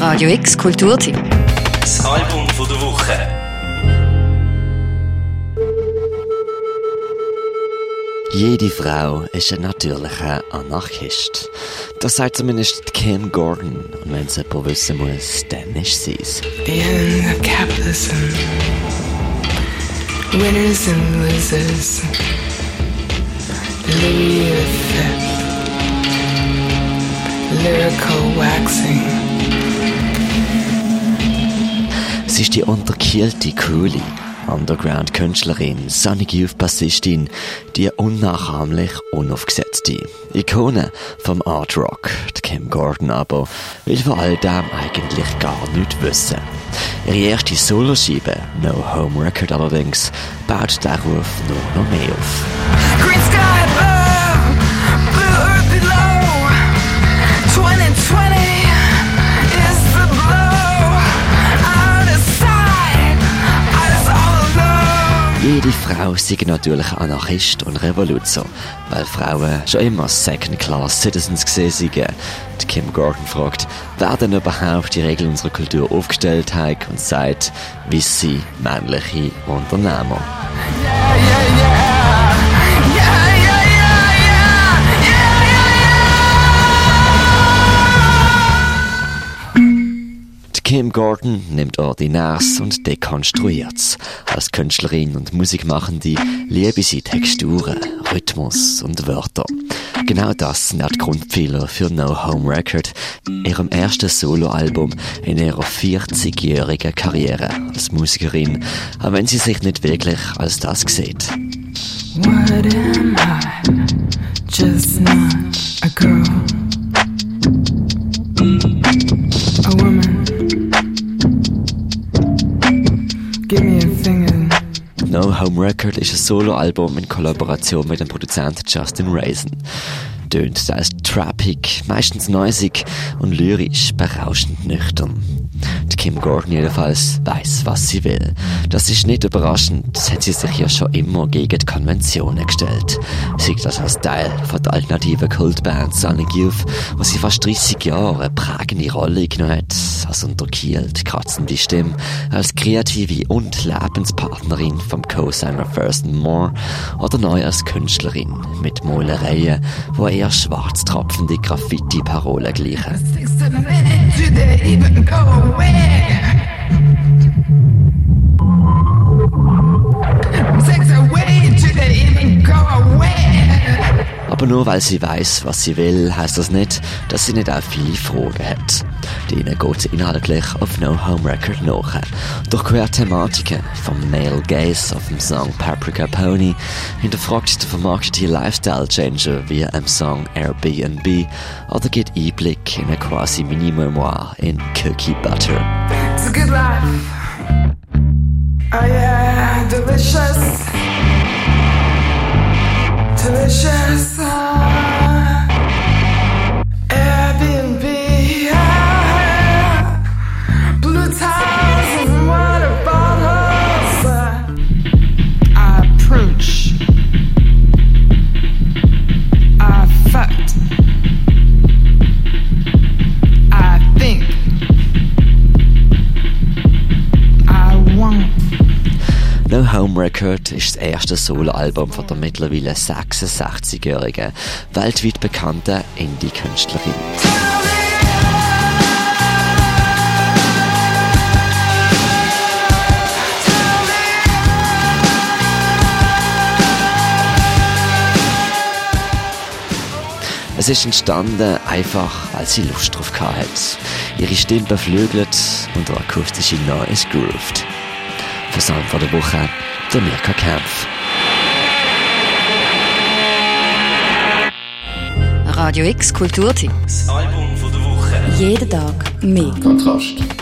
Radio X Kulturteam. Das Album von der Woche. Jede Frau ist ein natürlicher Anarchist. Das sagt zumindest Kim Gordon. Und wenn es jemand wissen muss, dann ist sie es. The end of capitalism. Winners and losers. Louis V. Lyrical waxing. Ist die unterkielte Cooley, Underground-Künstlerin, Sonic Youth-Bassistin, die unnachahmlich unaufgesetzte Ikone vom Art Rock, die Kim Gordon aber, will von all dem eigentlich gar nichts wissen. Ihre erste Soloscheibe, No Home Record allerdings, baut darauf nur noch mehr auf. Jede Frau sei natürlich Anarchist und Revoluzer, weil Frauen schon immer Second-Class-Citizens gesehen seien. Die Kim Gordon fragt, wer denn überhaupt die Regeln unserer Kultur aufgestellt hat und sagt, wie sie männliche Unternehmer. Yeah, yeah, yeah. Kim Gordon nimmt Ordinärs und dekonstruiert's. Als Künstlerin und Musikmachende liebe sie Texturen, Rhythmus und Wörter. Genau das sind auch die Grundpfeiler für No Home Record, ihrem ersten Soloalbum in ihrer 40-jährigen Karriere als Musikerin, auch wenn sie sich nicht wirklich als das sieht. What am I? Just not a girl. Home Record ist ein Soloalbum in Kollaboration mit dem Produzenten Justin Raisin. Tönt teils trappig, meistens neusig und lyrisch berauschend nüchtern. Kim Gordon jedenfalls weiß, was sie will. Das ist nicht überraschend, hat sie sich ja schon immer gegen die Konventionen gestellt. Sieht das als Teil von der alternativen Kultband Sonic Youth, wo sie fast 30 Jahre eine prägende Rolle genommen hat, als unterkielt, kratzende Stimme, als kreative und Lebenspartnerin vom Co-Sänger Thurston Moore oder neu als Künstlerin mit Malereien, wo eher schwarz tropfende Graffiti-Parolen gleichen. Six to the minute, do they even go away? Yeah. Aber nur weil sie weiß, was sie will, heißt das nicht, dass sie nicht auch viele Fragen hat. Denen geht sie inhaltlich auf No Home Record nach. Durch queer Thematiken, vom Male Gaze auf dem Song Paprika Pony, hinterfragt der vermarktete Lifestyle Changer wie im Song Airbnb oder gibt Einblick in eine quasi Mini-Memoir in Cookie Butter. It's a good life. Oh yeah, delicious. Delicious. ah. No Home Record ist das erste Soloalbum von der mittlerweile 66-jährigen, weltweit bekannten Indie-Künstlerin. Es ist entstanden einfach, weil sie Lust drauf hatte. Ihre Stimme beflügelt und der akustische Noise grooved. Für Sound von der Woche, der Mirka Kempf. Radio X Kulturteam. Das Album von der Woche. Jeden Tag mehr. Kontrast.